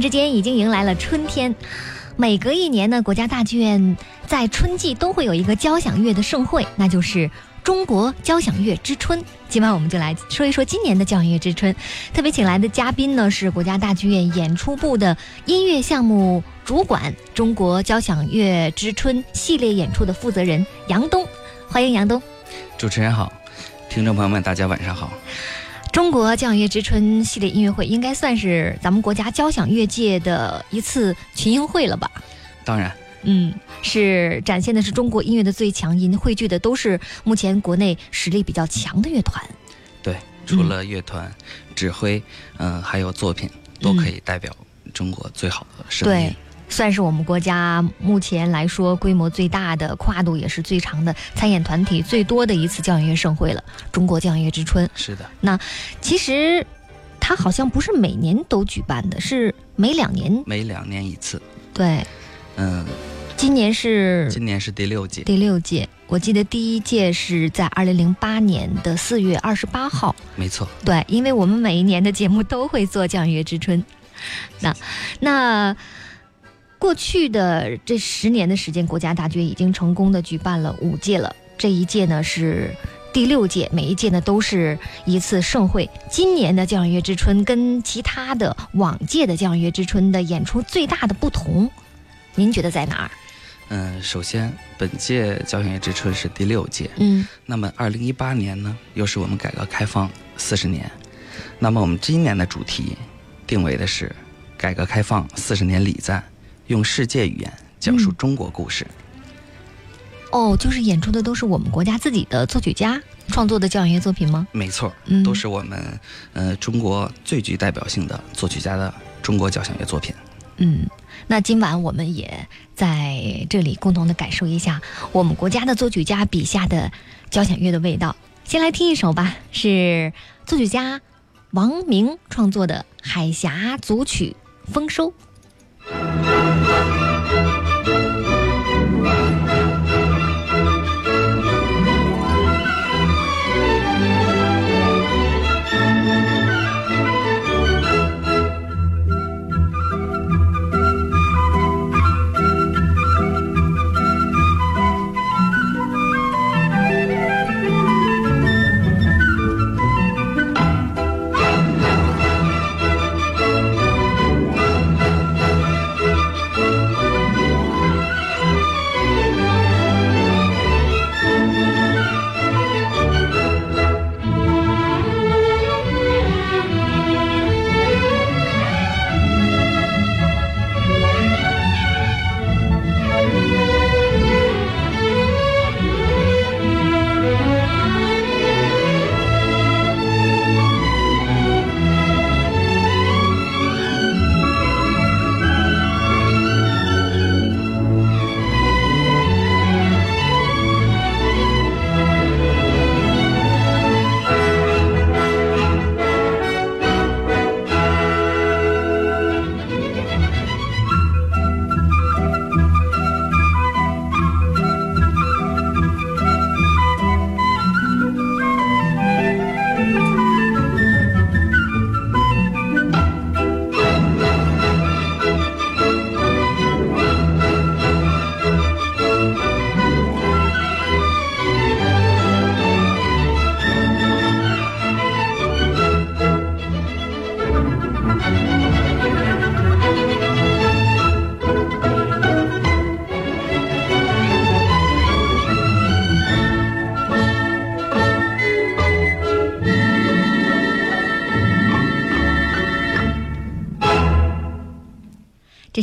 之间已经迎来了春天。每隔一年呢，国家大剧院在春季都会有一个交响乐的盛会，那就是中国交响乐之春。今晚我们就来说一说今年的交响乐之春。特别请来的嘉宾呢是国家大剧院演出部的音乐项目主管、中国交响乐之春系列演出的负责人杨东。欢迎杨东。主持人好，听众朋友们，大家晚上好。中国交响乐之春系列音乐会应该算是咱们国家交响乐界的一次群英会了吧？当然，嗯，是展现的是中国音乐的最强音，汇聚的都是目前国内实力比较强的乐团。对，除了乐团、指挥，嗯，还有作品，都可以代表中国最好的声音。对。算是我们国家目前来说规模最大的、跨度也是最长的、参演团体最多的一次交响乐盛会了——中国交响乐之春。是的，那其实它好像不是每年都举办的，是每两年。每两年一次。对，嗯，今年是今年是第六届。第六届，我记得第一届是在二零零八年的四月二十八号。没错。对，因为我们每一年的节目都会做交响乐之春。那，那。过去的这十年的时间，国家大剧院已经成功的举办了五届了。这一届呢是第六届，每一届呢都是一次盛会。今年的交响乐之春跟其他的往届的交响乐之春的演出最大的不同，您觉得在哪儿？嗯，首先本届交响乐之春是第六届，嗯，那么二零一八年呢又是我们改革开放四十年，那么我们今年的主题定为的是改革开放四十年礼赞。用世界语言讲述中国故事。哦，就是演出的都是我们国家自己的作曲家创作的交响乐作品吗？没错，都是我们呃中国最具代表性的作曲家的中国交响乐作品。嗯，那今晚我们也在这里共同的感受一下我们国家的作曲家笔下的交响乐的味道。先来听一首吧，是作曲家王明创作的《海峡组曲·丰收》。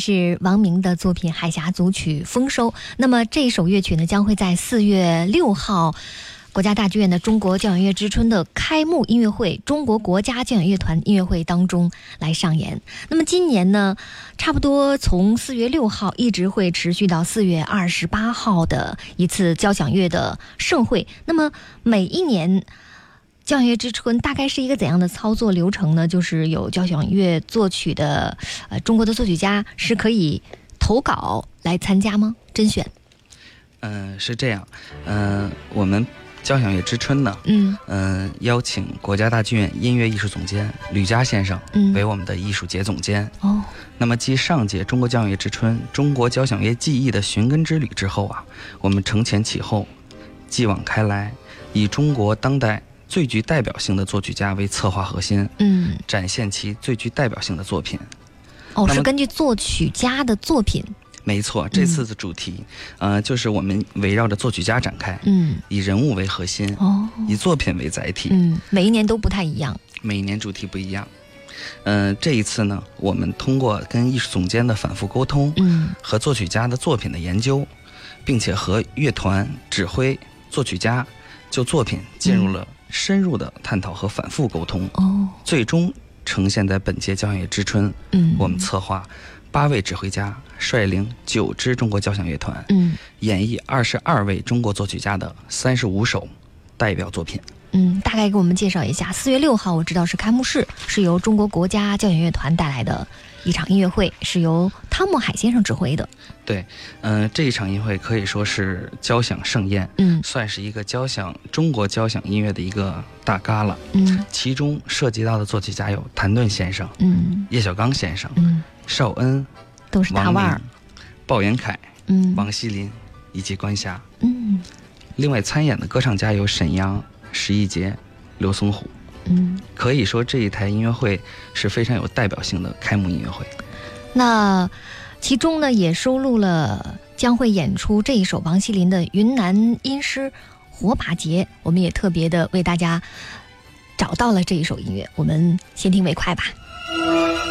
是王明的作品《海峡组曲·丰收》。那么这首乐曲呢，将会在四月六号，国家大剧院的中国交响乐之春的开幕音乐会——中国国家交响乐团音乐会当中来上演。那么今年呢，差不多从四月六号一直会持续到四月二十八号的一次交响乐的盛会。那么每一年。交响乐之春大概是一个怎样的操作流程呢？就是有交响乐作曲的，呃，中国的作曲家是可以投稿来参加吗？甄选？嗯，是这样。嗯，我们交响乐之春呢，嗯嗯、邀请国家大剧院音乐艺术总监吕嘉先生嗯为我们的艺术节总监。哦那么，继上届中国交响乐之春、中国交响乐技艺的寻根之旅之后啊，我们承前启后，继往开来，以中国当代最具代表性的作曲家为策划核心，嗯。展现其最具代表性的作品。哦，是根据作曲家的作品，没错，这次的主题，呃，就是我们围绕着作曲家展开，嗯。以人物为核心，哦。以作品为载体，嗯，每一年都不太一样，每一年主题不一样。嗯、这一次呢，我们通过跟艺术总监的反复沟通嗯。和作曲家的作品的研究，并且和乐团、指挥、作曲家就作品进入了深入的探讨和反复沟通，哦最终呈现在本届交响乐之春，嗯，我们策划八位指挥家率领九支中国交响乐团，嗯演绎二十二位中国作曲家的三十五首代表作品。嗯，大概给我们介绍一下。四月六号，我知道是开幕式，是由中国国家交响乐团带来的一场音乐会，是由汤姆海先生指挥的。对，嗯、这一场音乐会可以说是交响盛宴，嗯算是一个交响中国交响音乐的一个大嘎了。嗯其中涉及到的作曲家有谭盾先生、嗯叶小刚先生、嗯，邵恩、都是大王腕儿。、鲍元凯、嗯王锡林以及关霞。嗯另外参演的歌唱家有沈阳、石一杰、刘松虎。嗯。可以说这一台音乐会是非常有代表性的开幕音乐会。那其中呢，也收录了将会演出这一首王希林的云南音诗《火把节》，我们也特别的为大家找到了这一首音乐，我们先听为快吧。《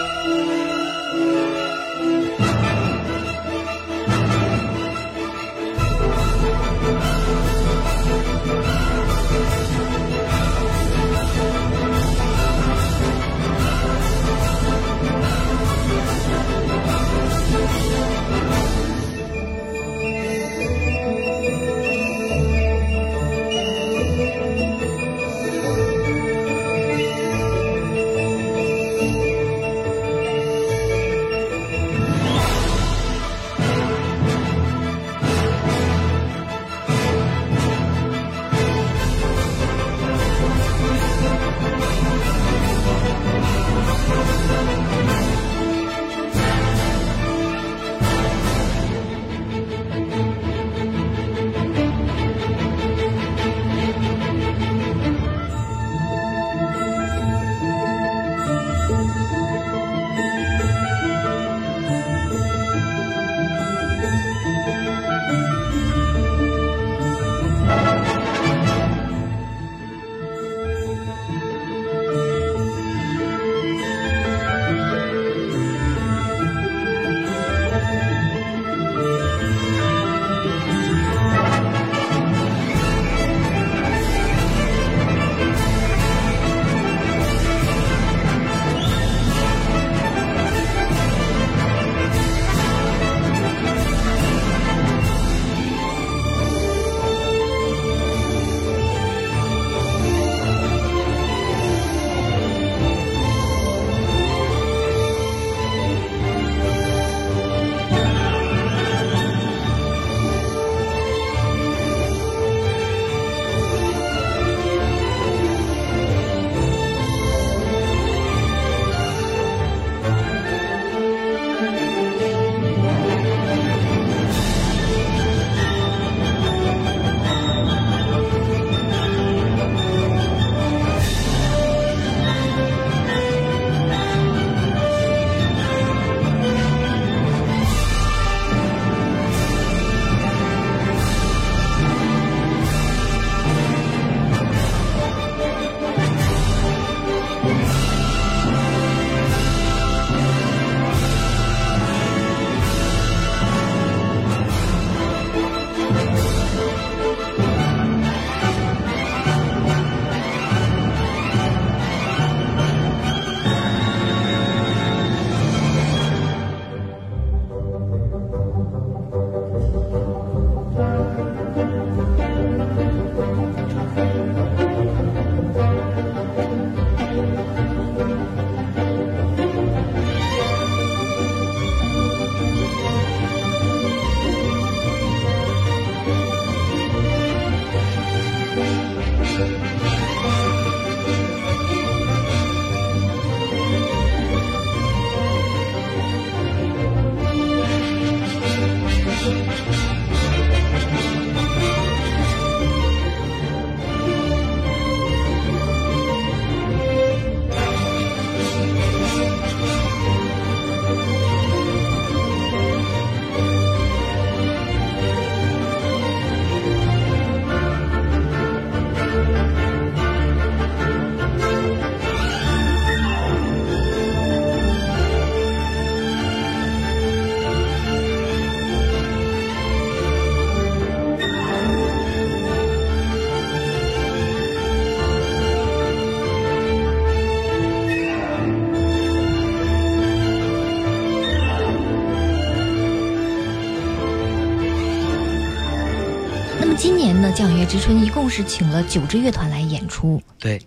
之春一共是请了九支乐团来演出，对，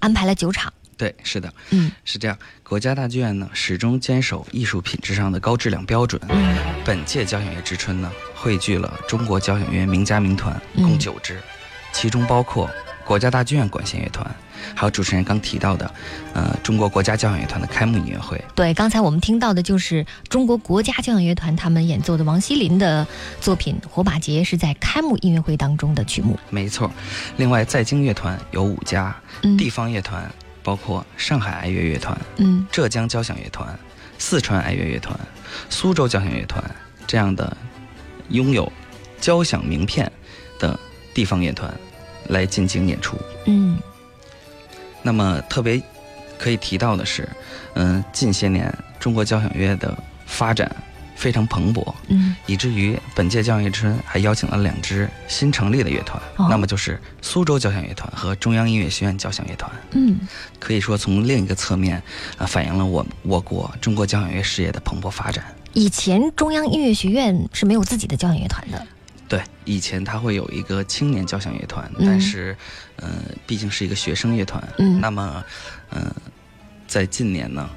安排了九场。对，是的，嗯是这样。国家大剧院呢，始终坚守艺术品质上的高质量标准。嗯本届交响乐之春呢，汇聚了中国交响乐名家名团共嗯九支，其中包括国家大剧院管弦乐团，还有主持人刚提到的，呃，中国国家交响乐团的开幕音乐会。对，刚才我们听到的就是中国国家交响乐团他们演奏的王锡林的作品《火把节》，是在开幕音乐会当中的曲目。没错，另外在京乐团有五家，嗯地方乐团包括上海爱乐乐团、嗯浙江交响乐团、四川爱乐乐团、苏州交响乐团这样的拥有交响名片的地方乐团来进行演出。嗯那么特别可以提到的是，嗯、近些年中国交响乐的发展非常蓬勃，嗯以至于本届交响乐之春还邀请了两支新成立的乐团，哦那么就是苏州交响乐团和中央音乐学院交响乐团。嗯可以说，从另一个侧面啊、反映了我我国中国交响乐事业的蓬勃发展。以前中央音乐学院是没有自己的交响乐团的。对，以前他会有一个青年交响乐团，嗯但是，呃，毕竟是一个学生乐团，嗯那么，呃，在近年呢，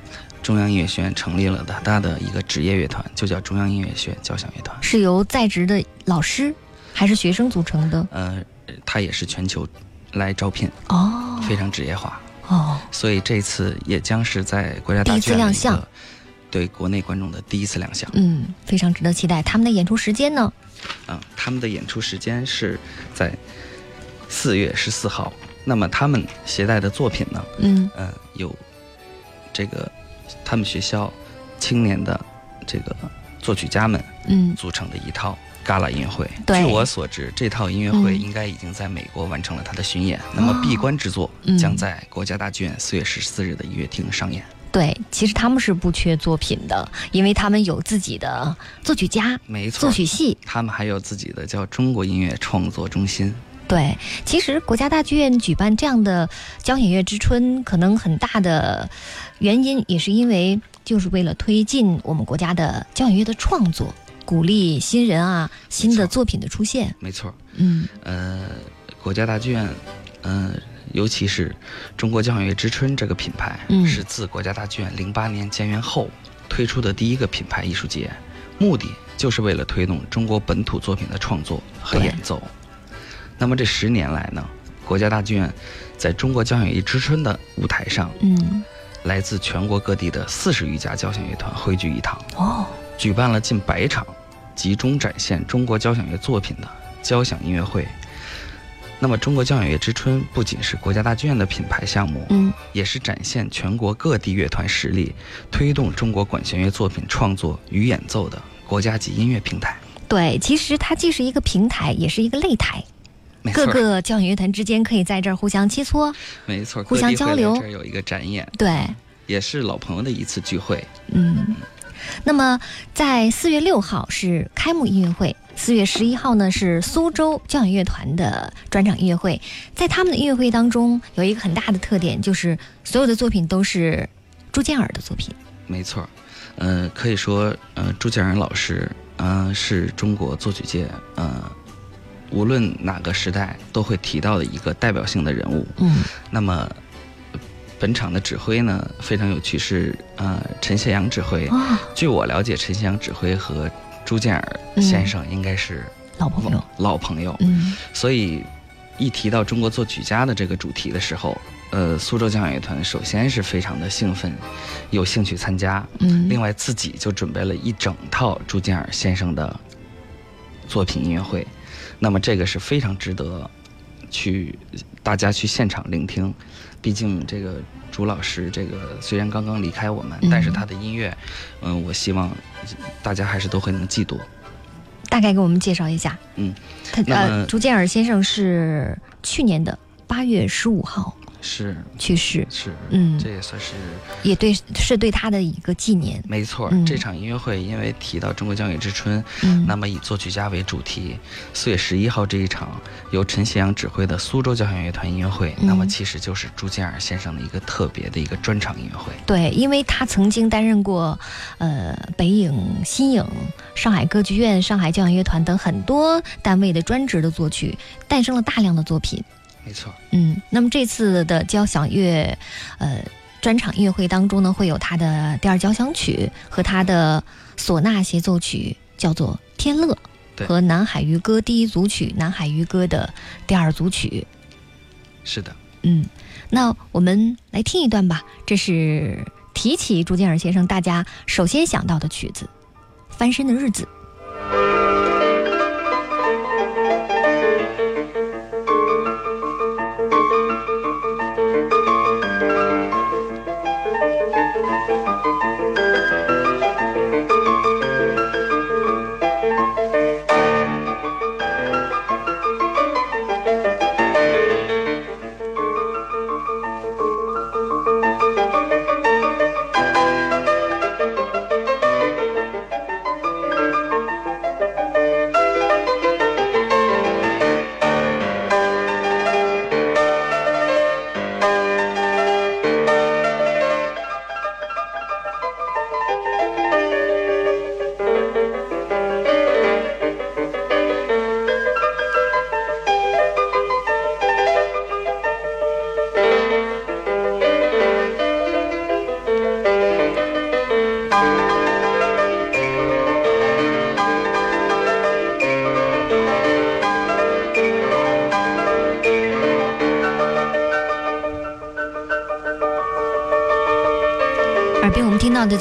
中央音乐学院成立了它的一个职业乐团，就叫中央音乐学院交响乐团。是由在职的老师还是学生组成的？呃，它也是全球来招聘，哦非常职业化，哦，所以这次也将是在国家大剧院的一亮相对国内观众的第一次亮相。嗯，非常值得期待。他们的演出时间呢？嗯，他们的演出时间是在四月十四号。那么他们携带的作品呢？嗯呃，有这个他们学校青年的这个作曲家们嗯组成的一套 gala 音乐会。据我所知，这套音乐会嗯应该已经在美国完成了它的巡演。那么闭关之作嗯将在国家大剧院四月十四日的音乐厅上演。对，其实他们是不缺作品的，因为他们有自己的作曲家、没错作，曲系。他们还有自己的叫中国音乐创作中心。对，其实国家大剧院举办这样的交响乐之春，可能很大的原因也是因为就是为了推进我们国家的交响乐的创作，鼓励新人啊、新的作品的出现。没错，嗯呃，国家大剧院，呃，尤其是中国交响乐之春这个品牌，嗯是自国家大剧院零八年建园后推出的第一个品牌艺术节，目的就是为了推动中国本土作品的创作和演奏。那么这十年来呢，国家大剧院在中国交响乐之春的舞台上，嗯，来自全国各地的四十余家交响乐团汇聚一堂，哦，举办了近百场集中展现中国交响乐作品的交响音乐会。那么，中国交响乐之春不仅是国家大剧院的品牌项目，嗯也是展现全国各地乐团实力，推动中国管弦乐作品创作与演奏的国家级音乐平台。对，其实它既是一个平台，也是一个擂台，各，个交响乐团之间可以在这儿互相切磋。没错，互相交流这儿有一个展演，对，也是老朋友的一次聚会。嗯，那么在四月六号是开幕音乐会，四月十一号呢是苏州交响乐团的专场音乐会。在他们的音乐会当中，有一个很大的特点，就是所有的作品都是朱建尔的作品。没错，呃，可以说，呃，朱建仁老师，呃，是中国作曲界，呃，无论哪个时代都会提到的一个代表性的人物。嗯那么，呃本场的指挥呢非常有趣，是呃陈谢阳指挥。啊，据我了解，陈谢阳指挥和朱建尔嗯先生应该是老朋友。老朋友，嗯所以一提到中国作曲家的这个主题的时候，呃，苏州交响乐团首先是非常的兴奋，有兴趣参加。嗯，另外，自己就准备了一整套朱建尔先生的作品音乐会，那么这个是非常值得去大家去现场聆听。毕竟这个朱老师，这个虽然刚刚离开我们，嗯但是他的音乐，嗯、我希望大家还是都会能记住。大概给我们介绍一下。嗯，他呃，朱建尔先生是去年的八月十五号是去世，是，嗯这也算是也对是对他的一个纪念。没错。嗯这场音乐会因为提到中国交响乐之春，嗯，那么以作曲家为主题，四月十一号这一场由陈谢阳指挥的苏州交响乐团音乐会，嗯那么其实就是朱建尔先生的一个特别的一个专场音乐会。对，因为他曾经担任过，呃，北影、新影、上海歌剧院、上海交响乐团等很多单位的专职的作曲，诞生了大量的作品。没错，嗯，那么这次的交响乐，呃，专场音乐会当中呢，会有他的第二交响曲和他的唢呐协奏曲，叫做《天乐》，和南海渔歌第一组曲、南海渔歌的第二组曲。是的。嗯，那我们来听一段吧。这是提起朱建尔先生，大家首先想到的曲子《翻身的日子》。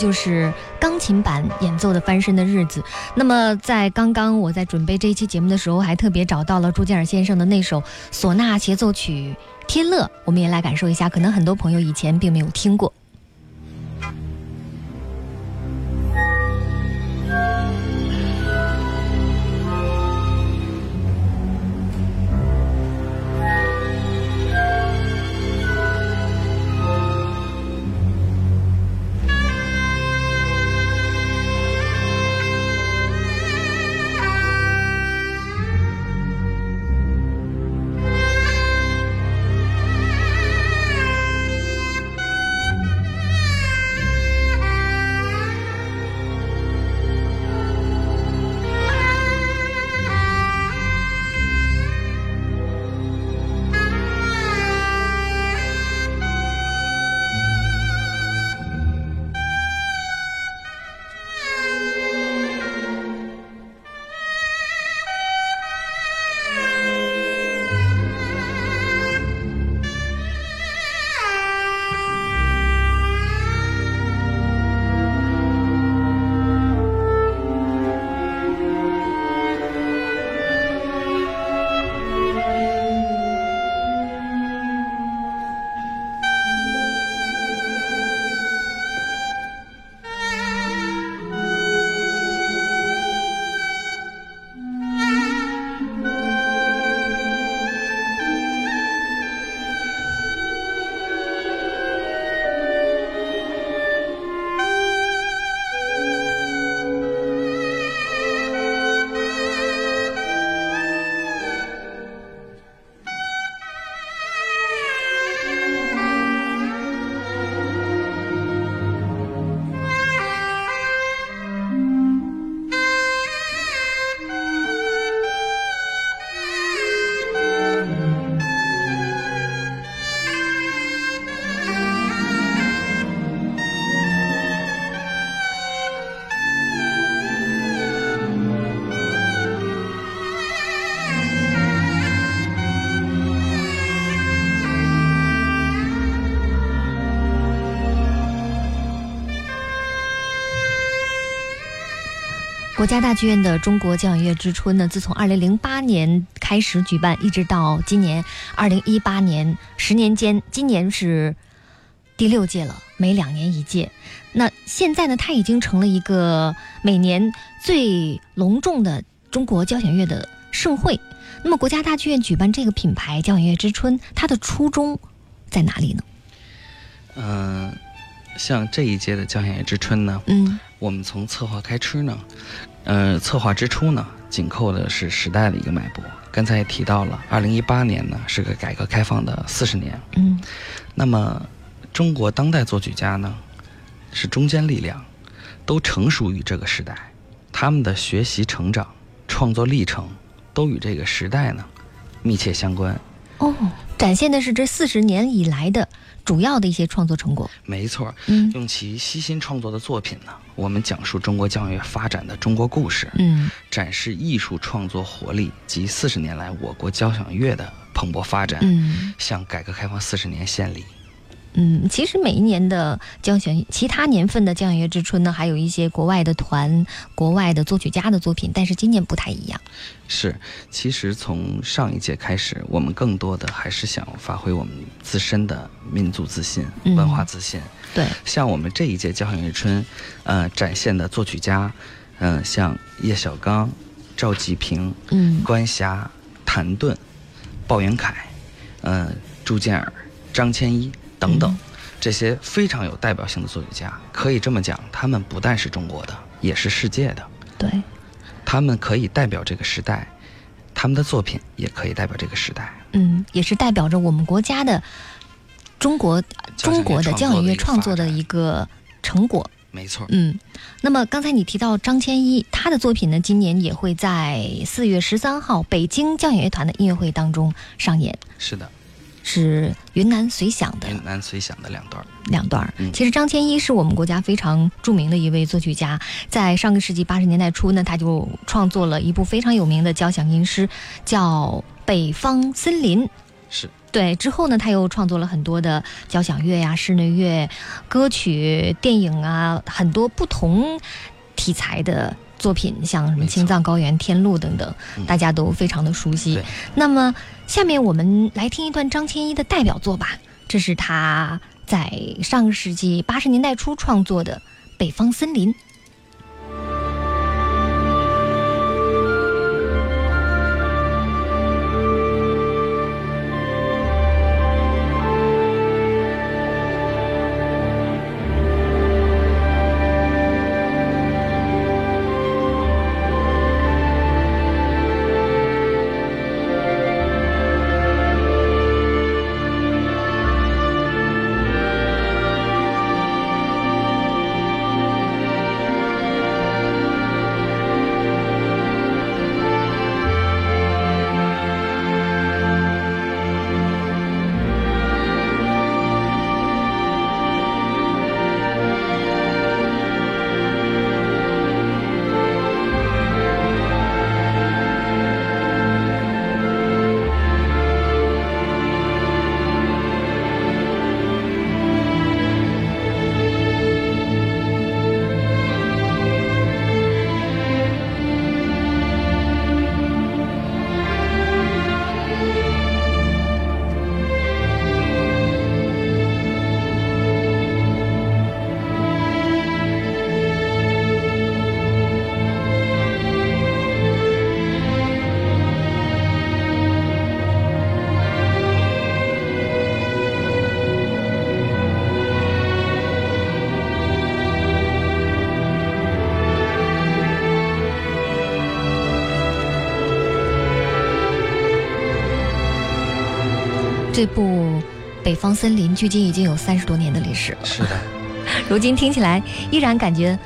就是钢琴版演奏的《翻身的日子》。那么，在刚刚我在准备这一期节目的时候，还特别找到了朱建尔先生的那首唢呐协奏曲《天乐》，我们也来感受一下。可能很多朋友以前并没有听过。国家大剧院的中国交响乐之春呢，自从2008年开始举办，一直到今年2018年，十年间，今年是第六届了，每两年一届。那现在呢，它已经成了一个每年最隆重的中国交响乐的盛会。那么，国家大剧院举办这个品牌交响乐之春，它的初衷在哪里呢？嗯、像这一届的交响乐之春呢，嗯我们从策划开始呢，呃，策划之初呢，紧扣的是时代的一个脉搏。刚才也提到了，二零一八年呢是个改革开放的四十年。嗯那么，中国当代作曲家呢，是中坚力量，都成熟于这个时代，他们的学习成长、创作历程都与这个时代呢密切相关。哦，展现的是这四十年以来的主要的一些创作成果。没错，嗯用其悉心创作的作品呢，我们讲述中国交响乐发展的中国故事。嗯展示艺术创作活力及四十年来我国交响乐的蓬勃发展，嗯向改革开放四十年献礼。嗯，其实每一年的交响，其他年份的交响乐之春呢，还有一些国外的团、国外的作曲家的作品，但是今年不太一样。是，其实从上一届开始，我们更多的还是想发挥我们自身的民族自信、嗯文化自信。对，像我们这一届交响乐春，呃，展现的作曲家，嗯、像叶小刚、赵季平、嗯关霞、谭盾、鲍元凯，嗯、朱建尔、张千一等等，嗯这些非常有代表性的作曲家，可以这么讲，他们不但是中国的，也是世界的。对，他们可以代表这个时代，他们的作品也可以代表这个时代。嗯，也是代表着我们国家的中国中国的交响乐创作的一一个成果。没错，嗯，那么刚才你提到张千一，他的作品呢，今年也会在四月十三号北京交响乐团的音乐会当中上演，是的，是云南随想的云南随想的两段。两段。嗯其实张千一是我们国家非常著名的一位作曲家，在上个世纪八十年代初呢，他就创作了一部非常有名的交响音诗，叫《北方森林》。是对，之后呢，他又创作了很多的交响乐呀、室内乐、歌曲、电影啊，很多不同题材的作品，像什么《青藏高原》《天路》等等，嗯大家都非常的熟悉对。那么，下面我们来听一段张千一的代表作吧，这是他在上个世纪八十年代初创作的《北方森林》。这部《北方森林》距今已经有三十多年的历史了，是的，如今听起来依然感觉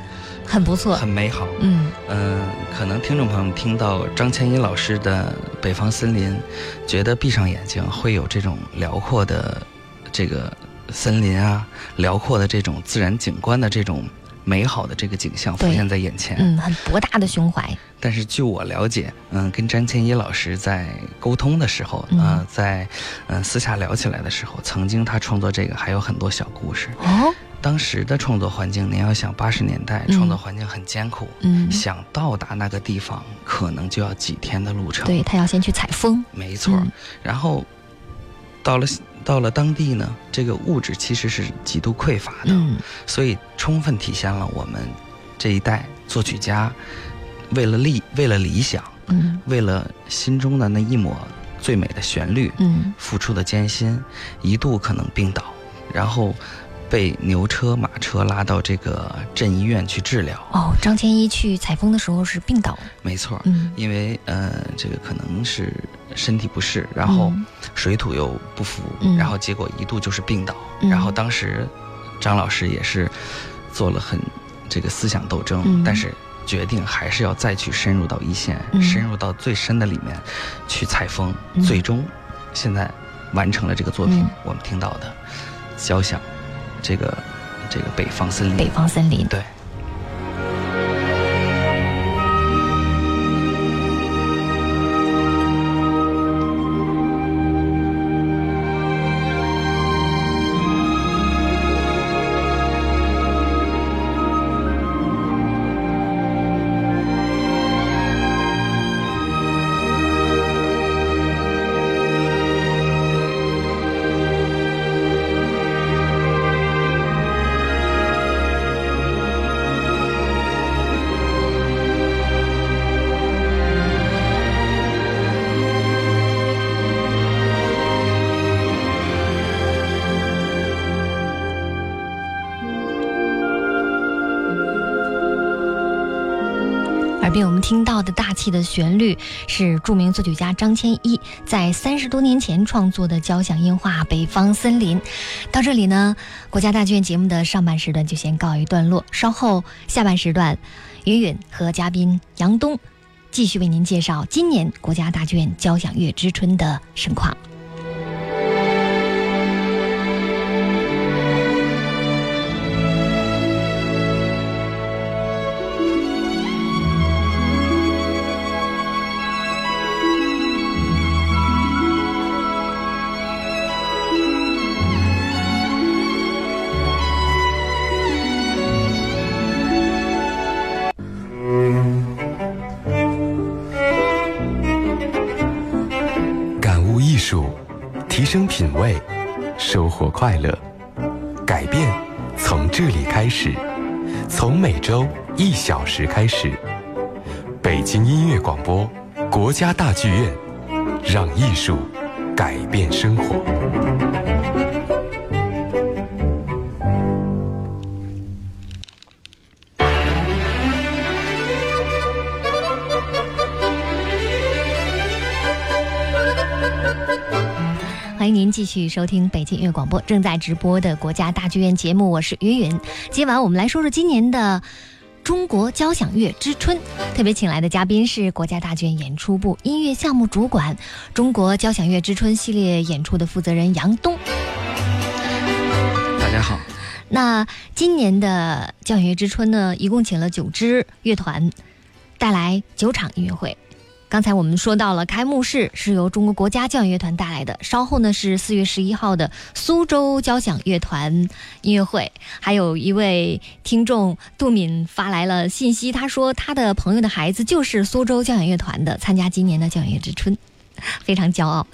很不错。很美好。嗯嗯、可能听众朋友们听到张千一老师的《北方森林》，觉得闭上眼睛会有这种辽阔的这个森林啊，辽阔的这种自然景观的这种美好的这个景象浮现在眼前。嗯，很博大的胸怀。但是据我了解，嗯，跟张千一老师在沟通的时候，嗯呃，在嗯、私下聊起来的时候，曾经他创作这个还有很多小故事。哦，当时的创作环境，您要想八十年代嗯创作环境很艰苦，嗯，想到达那个地方，可能就要几天的路程。对，他要先去采风。没错。嗯然后到了到了当地呢，这个物质其实是极度匮乏的，嗯。所以充分体现了我们这一代作曲家为了理为了理想，嗯。为了心中的那一抹最美的旋律，嗯。付出的艰辛，一度可能病倒，然后被牛车马车拉到这个镇医院去治疗。哦，张千一去采风的时候是病倒，没错，嗯，因为呃，这个可能是身体不适，然后嗯。水土又不服，嗯。然后结果一度就是病倒。嗯。然后当时张老师也是做了很这个思想斗争，嗯。但是决定还是要再去深入到一线，嗯。深入到最深的里面去采风，嗯。最终现在完成了这个作品，嗯。我们听到的交响，这个这个北方森林，北方森林。对。边我们听到的大气的旋律，是著名作曲家张千一在三十多年前创作的交响音画《北方森林》。到这里呢，国家大剧院节目的上半时段就先告一段落，稍后下半时段，云云和嘉宾杨东继续为您介绍今年国家大剧院交响乐之春的盛况。快乐。改变从这里开始，从每周一小时开始。北京音乐广播，国家大剧院，让艺术改变生活。欢迎您继续收听北京音乐广播正在直播的国家大剧院节目，我是云云。今晚我们来说说今年的中国交响乐之春，特别请来的嘉宾是国家大剧院演出部音乐项目主管、中国交响乐之春系列演出的负责人杨东。大家好，那今年的交响乐之春呢，一共请了九支乐团，带来九场音乐会。刚才我们说到了开幕式是由中国国家交响乐团带来的，稍后呢是四月十一号的苏州交响乐团音乐会。还有一位听众杜敏发来了信息，他说他的朋友的孩子就是苏州交响乐团的，参加今年的交响乐之春，非常骄傲。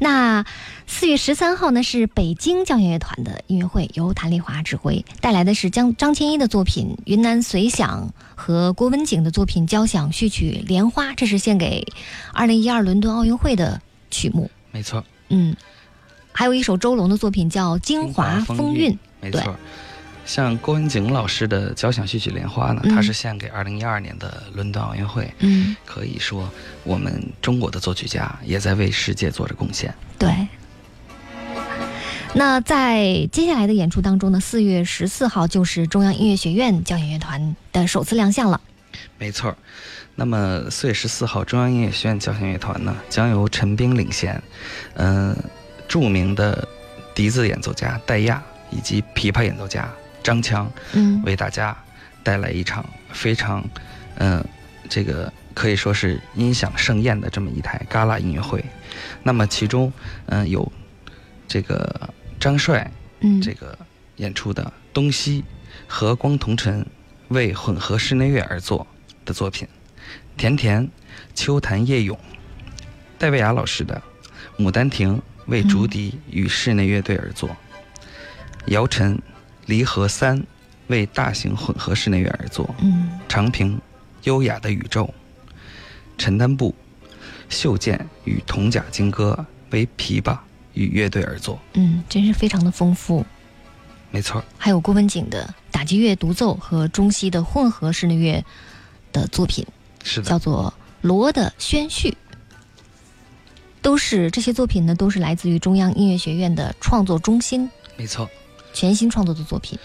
那四月十三号呢是北京交响乐团的音乐会，由谭丽华指挥，带来的是张张千一的作品《云南随想》和郭文景的作品《交响序曲莲花》，这是献给二零一二伦敦奥运会的曲目。没错，嗯，还有一首周龙的作品叫《京华风韵》。没错。像郭文景老师的交响序曲《莲花》呢，嗯它是献给二零一二年的伦敦奥运会。嗯，可以说，我们中国的作曲家也在为世界做着贡献。对。那在接下来的演出当中呢，四月十四号就是中央音乐学院交响乐团的首次亮相了。没错儿。那么四月十四号，中央音乐学院交响乐团呢，将由陈冰领衔，嗯、著名的笛子演奏家戴亚以及琵琶演奏家张强，嗯为大家带来一场非常，嗯、这个可以说是音响盛宴的这么一台旮旯音乐会。那么其中，嗯、有这个张帅嗯，这个演出的《东西》和光同尘为混合室内乐而作的作品，甜甜秋潭夜咏，戴维亚老师的《牡丹亭》为竹笛与室内乐队而作，姚晨《离合三》为大型混合室内乐而作，嗯。长平《优雅的宇宙》，陈丹布《袖剑与铜甲金戈为琵琶与乐队而作。嗯，真是非常的丰富。没错，还有郭文景的打击乐独奏和中西的混合室内乐的作品，是的，叫做《罗的宣叙》，都是这些作品呢，都是来自于中央音乐学院的创作中心没错。全新创作的作品。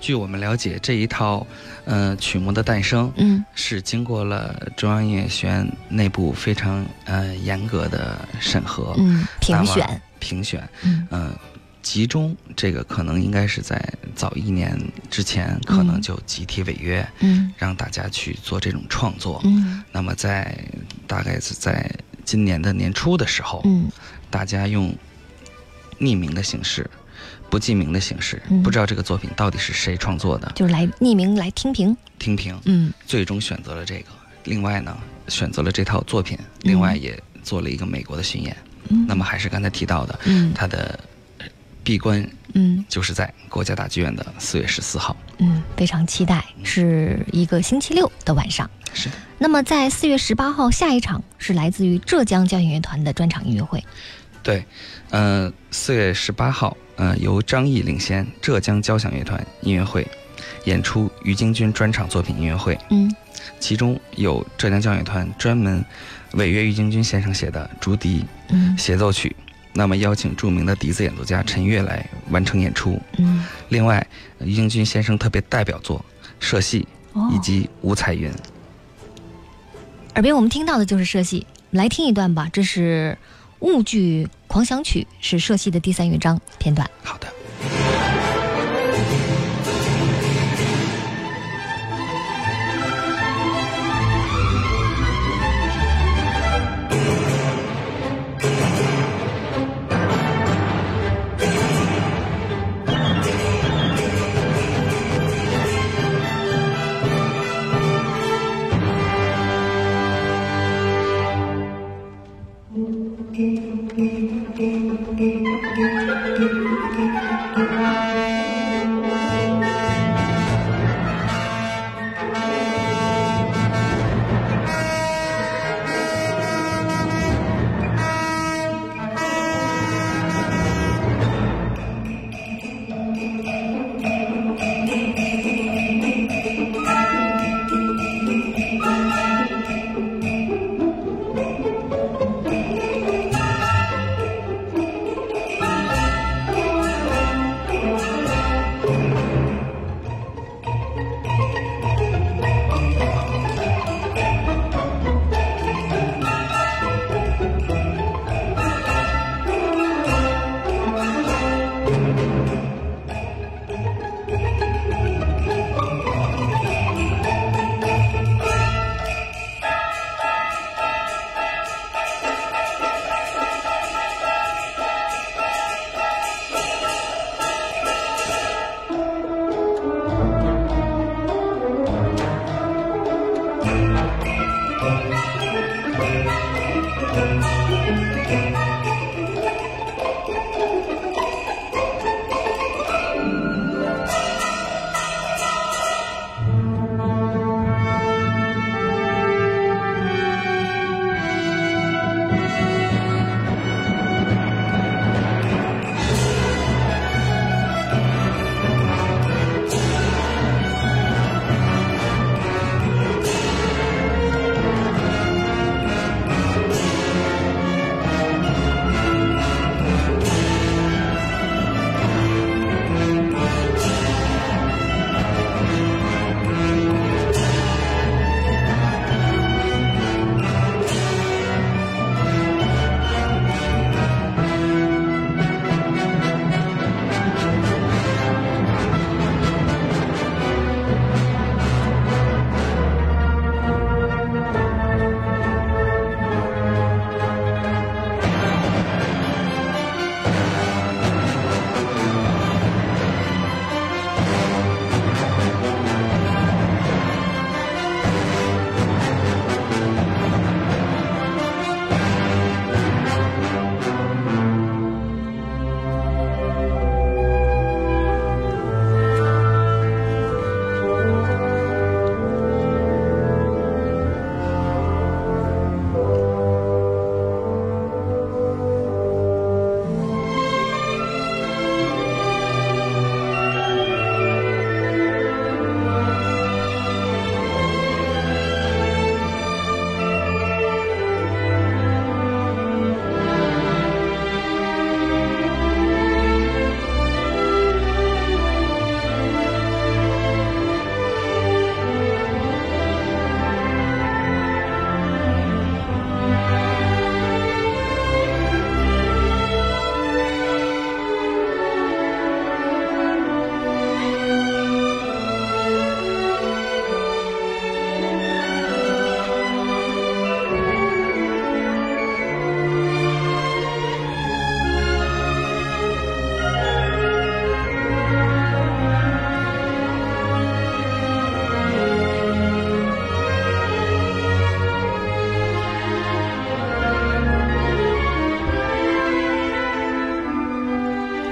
据我们了解，这一套呃曲目的诞生，嗯是经过了中央音乐学院内部非常呃严格的审核、嗯，评选，评选，嗯呃，集中这个可能应该是在早一年之前，可能嗯就集体违约，嗯让大家去做这种创作。嗯那么在大概是在今年的年初的时候，嗯大家用匿名的形式、不记名的形式，嗯不知道这个作品到底是谁创作的，就是来匿名来听评。听评，嗯最终选择了这个。另外呢，选择了这套作品，另外也做了一个美国的巡演。嗯，那么还是刚才提到的，嗯它的呃闭关嗯就是在国家大剧院的四月十四号。嗯，非常期待，是一个星期六的晚上。是的，那么在四月十八号，下一场是来自于浙江交响乐团的专场音乐会。对，呃，四月十八号，呃，由张毅领衔浙江交响乐团音乐会演出于京军专场作品音乐会，嗯其中有浙江交响乐团专门违约于京军先生写的竹笛嗯协奏曲，那么邀请著名的笛子演奏家陈悦来完成演出。嗯，另外，呃于京军先生特别代表作《社戏》哦以及《五彩云》。耳边我们听到的就是社戏，来听一段吧。这是《婺剧狂想曲》，是社戏的第三乐章片段。好的。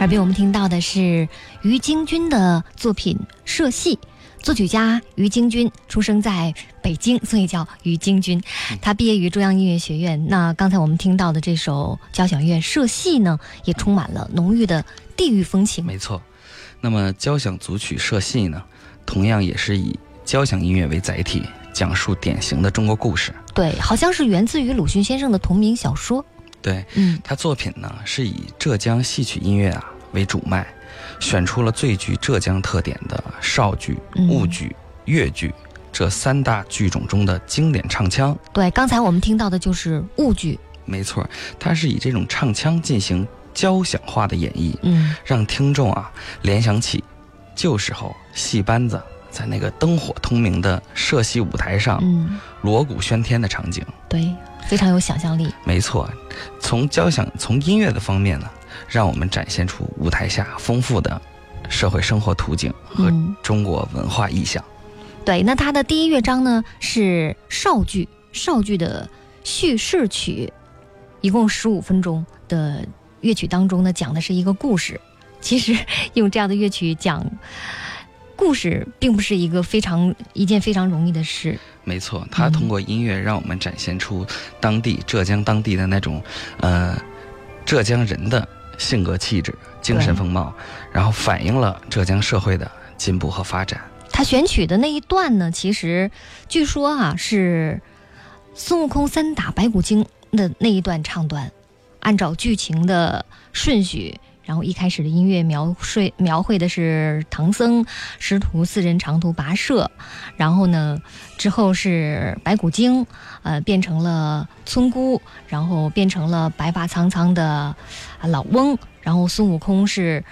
耳边我们听到的是于京军的作品《社戏》，作曲家于京军出生在北京，所以叫于京军。他毕业于中央音乐学院。那刚才我们听到的这首交响乐《社戏》呢，也充满了浓郁的地域风情。没错。那么交响组曲《社戏》呢，同样也是以交响音乐为载体，讲述典型的中国故事。对，好像是源自于鲁迅先生的同名小说。对，嗯，他作品呢是以浙江戏曲音乐啊为主脉，选出了最具浙江特点的绍剧、嗯婺剧、越剧这三大剧种中的经典唱腔。对，刚才我们听到的就是婺剧。没错，它是以这种唱腔进行交响化的演绎，嗯，让听众啊联想起旧时候戏班子在那个灯火通明的社戏舞台上嗯，锣鼓喧天的场景。对，非常有想象力。没错，从交响从音乐的方面呢，让我们展现出舞台下丰富的社会生活图景和嗯，中国文化意象。对，那它的第一乐章呢是绍剧，绍剧的叙事曲，一共十五分钟的乐曲当中呢，讲的是一个故事。其实用这样的乐曲讲故事，并不是一个非常一件非常容易的事。没错，它嗯通过音乐让我们展现出当地浙江当地的那种，呃，浙江人的性格气质、精神风貌，然后反映了浙江社会的进步和发展。他选取的那一段呢，其实据说啊是孙悟空三打白骨精的那一段唱段，按照剧情的顺序，然后一开始的音乐描绘描绘的是唐僧师徒四人长途跋涉，然后呢之后是白骨精，呃变成了村姑，然后变成了白发苍苍的老翁，然后孙悟空是。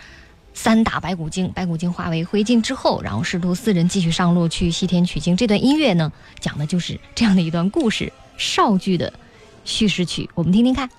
三打白骨精，白骨精化为灰烬之后，然后师徒四人继续上路去西天取经。这段音乐呢，讲的就是这样的一段故事，绍剧的叙事曲，我们听听看。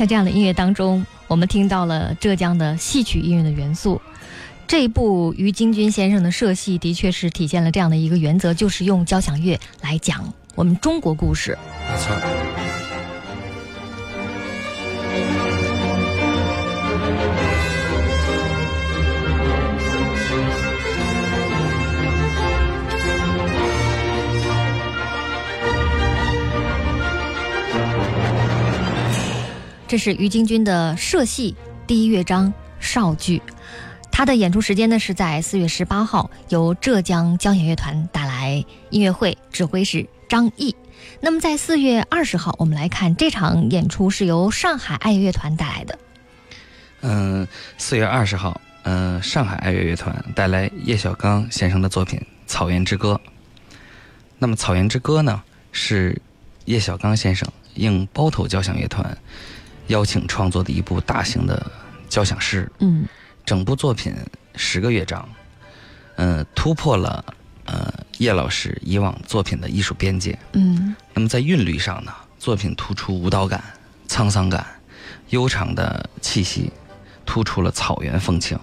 在这样的音乐当中，我们听到了浙江的戏曲音乐的元素。这一部于金军先生的社戏，的确是体现了这样的一个原则，就是用交响乐来讲我们中国故事。没错。这是于京军的社戏第一乐章少剧，他的演出时间呢是在四月十八号，由浙江交响乐团带来音乐会，指挥是张毅。那么在四月二十号，我们来看这场演出是由上海爱乐乐团带来的。嗯，四月二十号，嗯，上海爱乐乐团带来叶小刚先生的作品《草原之歌》。那么《草原之歌》呢，是叶小刚先生应包头交响乐团。邀请创作的一部大型的交响诗，嗯，整部作品十个乐章，嗯，突破了呃叶老师以往作品的艺术边界，嗯，那么在韵律上呢，作品突出舞蹈感、沧桑感、悠长的气息，突出了草原风情，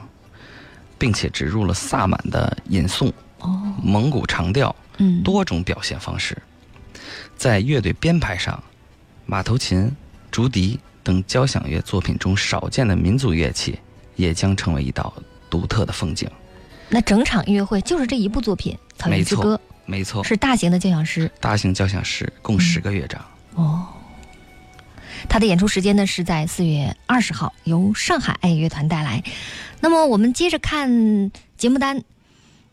并且植入了萨满的吟诵、哦，蒙古长调，嗯，多种表现方式，在乐队编排上，马头琴、竹笛。等交响乐作品中少见的民族乐器，也将成为一道独特的风景。那整场音乐会就是这一部作品《草原之歌》，没错，是大型的交响诗。大型交响诗共十个乐章。哦，他的演出时间呢是在四月二十号，由上海爱乐团带来。那么我们接着看节目单，《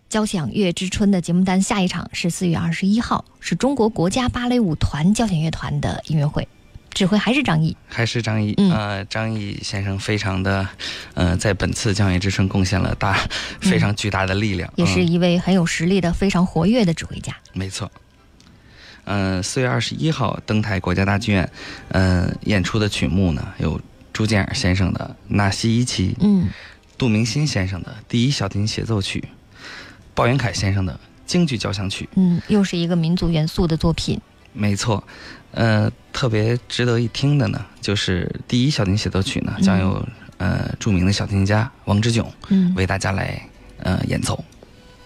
交响乐之春》的节目单，下一场是四月二十一号，是中国国家芭蕾舞团交响乐团的音乐会。指挥还是张毅，还是张毅。嗯，呃，张毅先生非常的，呃，在本次交响乐之春贡献了大非常巨大的力量，也是一位很有实力的、非常活跃的指挥家。没错。嗯，四月二十一号登台国家大剧院，嗯，演出的曲目呢有朱建尔先生的《纳西伊奇》，嗯，杜明新先生的第一小提琴协奏曲，鲍元凯先生的京剧交响曲，嗯，又是一个民族元素的作品。没错。呃，特别值得一听的呢，就是第一小提琴协奏曲呢，将由呃著名的小提琴家王之炯嗯为大家来呃演奏。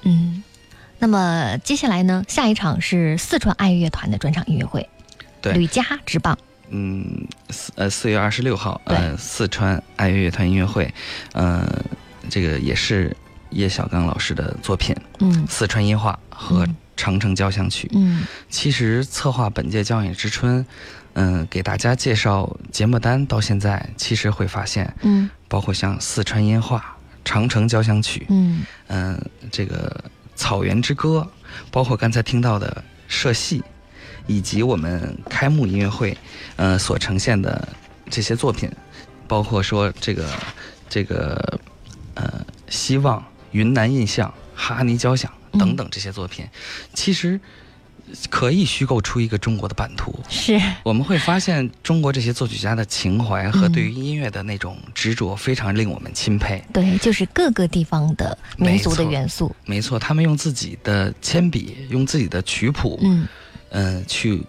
嗯，那么接下来呢，下一场是四川爱乐团的专场音乐会，对，吕嘉之棒。嗯，四呃四月二十六号，呃四川爱乐乐团音乐会，呃这个也是叶小刚老师的作品，嗯，四川音画和。长城交响曲，嗯，其实策划本届交响乐之春，嗯，给大家介绍节目单到现在，其实会发现，嗯，包括像四川音画、长城交响曲，嗯，嗯，这个草原之歌，包括刚才听到的社戏，以及我们开幕音乐会，呃，所呈现的这些作品，包括说这个这个呃，希望、云南印象、哈尼交响。等等这些作品，其实可以虚构出一个中国的版图。是，我们会发现中国这些作曲家的情怀和对于音乐的那种执着，非常令我们钦佩。对，就是各个地方的民族的元素。没错，他们用自己的铅笔，用自己的曲谱，嗯，嗯，去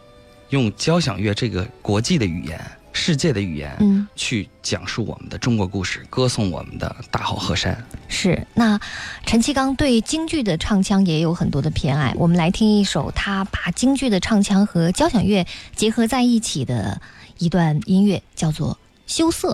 用交响乐这个国际的语言。世界的语言，嗯，去讲述我们的中国故事，歌颂我们的大好河山。是那陈其刚对京剧的唱腔也有很多的偏爱，我们来听一首他把京剧的唱腔和交响乐结合在一起的一段音乐，叫做《羞涩》。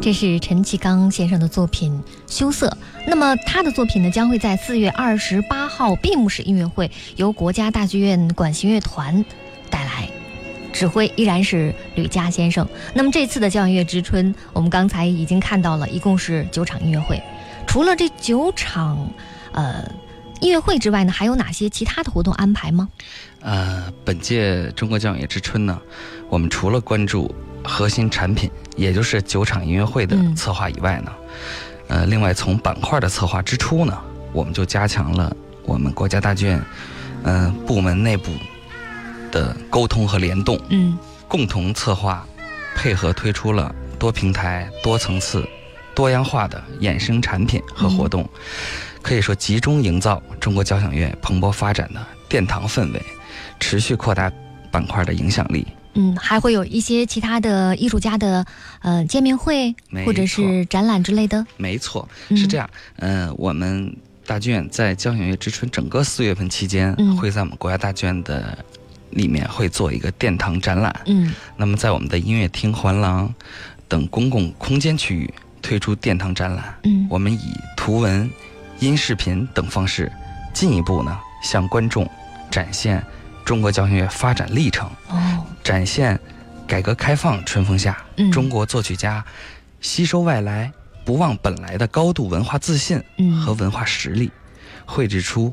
这是陈其刚先生的作品《羞涩》。那么他的作品呢，将会在四月二十八号闭幕式音乐会由国家大剧院管弦乐团带来，指挥依然是吕嘉先生。那么这次的交响乐之春，我们刚才已经看到了，一共是九场音乐会。除了这九场，呃，音乐会之外呢，还有哪些其他的活动安排吗？呃，本届中国交响乐之春呢，我们除了关注核心产品，也就是九场音乐会的嗯策划以外呢，呃，另外从板块的策划之初呢，我们就加强了我们国家大剧院，嗯、部门内部的沟通和联动，嗯共同策划，配合推出了多平台、多层次、多样化的衍生产品和活动，可以说集中营造中国交响乐蓬勃发展的殿堂氛围，持续扩大板块的影响力。嗯，还会有一些其他的艺术家的呃见面会或者是展览之类的。没错，嗯是这样。嗯、我们大剧院在交响乐之春整个四月份期间，嗯会在我们国家大剧院的里面会做一个殿堂展览。嗯那么在我们的音乐厅、环廊等公共空间区域推出殿堂展览。嗯我们以图文、音视频等方式，进一步呢向观众展现中国交响乐发展历程，哦展现改革开放春风下、嗯中国作曲家吸收外来、不忘本来的高度文化自信嗯和文化实力，绘制出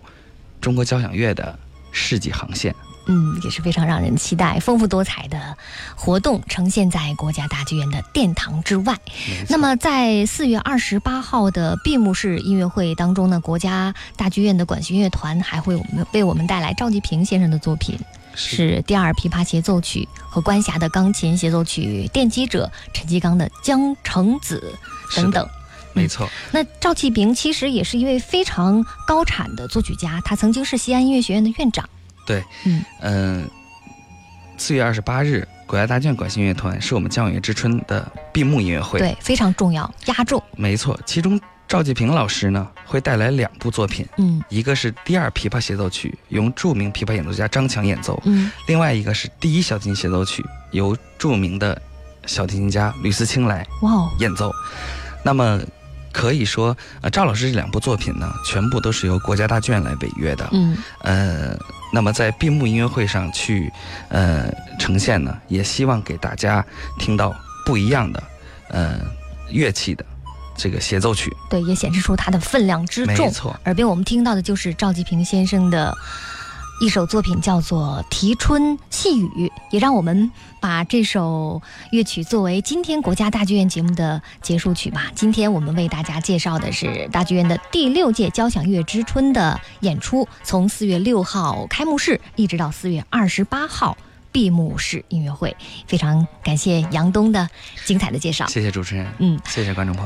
中国交响乐的世纪航线。嗯，也是非常让人期待、丰富多彩的活动呈现在国家大剧院的殿堂之外。那么，在四月二十八号的闭幕式音乐会当中呢，国家大剧院的管弦乐团还会我们为我们带来赵季平先生的作品，是第二琵琶协奏曲和关峡的钢琴协奏曲，奠基者陈其刚的《江城子》等等。没错，那赵启平其实也是一位非常高产的作曲家，他曾经是西安音乐学院的院长。对，嗯嗯，四月二十八日，国家大剧院管弦乐团是我们交响乐之春的闭幕音乐会。对，非常重要，压轴。没错，其中赵季平老师呢会带来两部作品，嗯一个是第二琵琶协奏曲，由著名琵琶演奏家张强演奏；嗯另外一个是第一小提琴协奏曲，由著名的小提琴家吕思清来哇哦，演奏。那么可以说，呃，赵老师这两部作品呢，全部都是由国家大剧院来违约的。嗯呃，那么在闭幕音乐会上去，呃，呈现呢，也希望给大家听到不一样的，呃，乐器的这个协奏曲。对，也显示出它的分量之重。没错，耳边我们听到的就是赵季平先生的一首作品，叫做《啼春细雨》，也让我们把这首乐曲作为今天国家大剧院节目的结束曲吧。今天我们为大家介绍的是大剧院的第六届交响乐之春的演出，从四月六号开幕式一直到四月二十八号。闭幕式音乐会，非常感谢杨东的精彩的介绍。谢谢主持人，嗯，谢谢观众朋友。